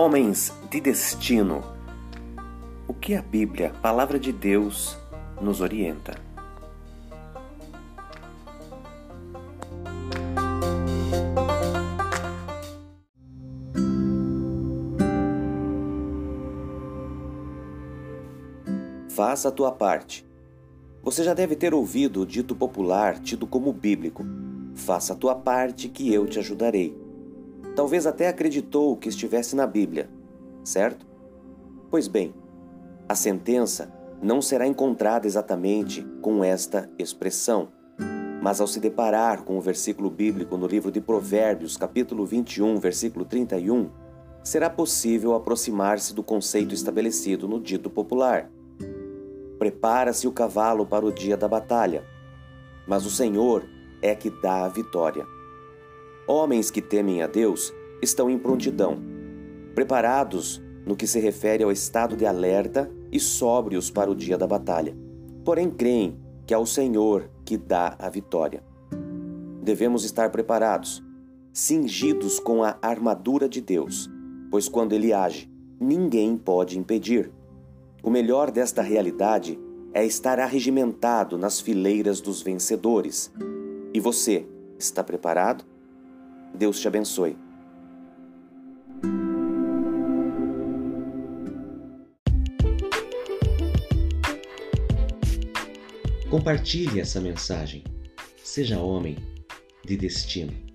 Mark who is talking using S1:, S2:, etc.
S1: Homens de destino. O que a Bíblia, palavra de Deus, nos orienta? Faça a tua parte. Você já deve ter ouvido o dito popular tido como bíblico: Faça a tua parte que eu te ajudarei. Talvez até acreditou que estivesse na Bíblia, certo? Pois bem, a sentença não será encontrada exatamente com esta expressão, mas ao se deparar com o versículo bíblico no livro de Provérbios, capítulo 21, versículo 31, será possível aproximar-se do conceito estabelecido no dito popular. Prepara-se o cavalo para o dia da batalha, mas o Senhor é que dá a vitória. Homens que temem a Deus estão em prontidão, preparados no que se refere ao estado de alerta e sóbrios para o dia da batalha. Porém, creem que é o Senhor que dá a vitória. Devemos estar preparados, cingidos com a armadura de Deus, pois quando Ele age, ninguém pode impedir. O melhor desta realidade é estar arregimentado nas fileiras dos vencedores. E você, está preparado? Deus te abençoe. Compartilhe essa mensagem. Seja homem de destino.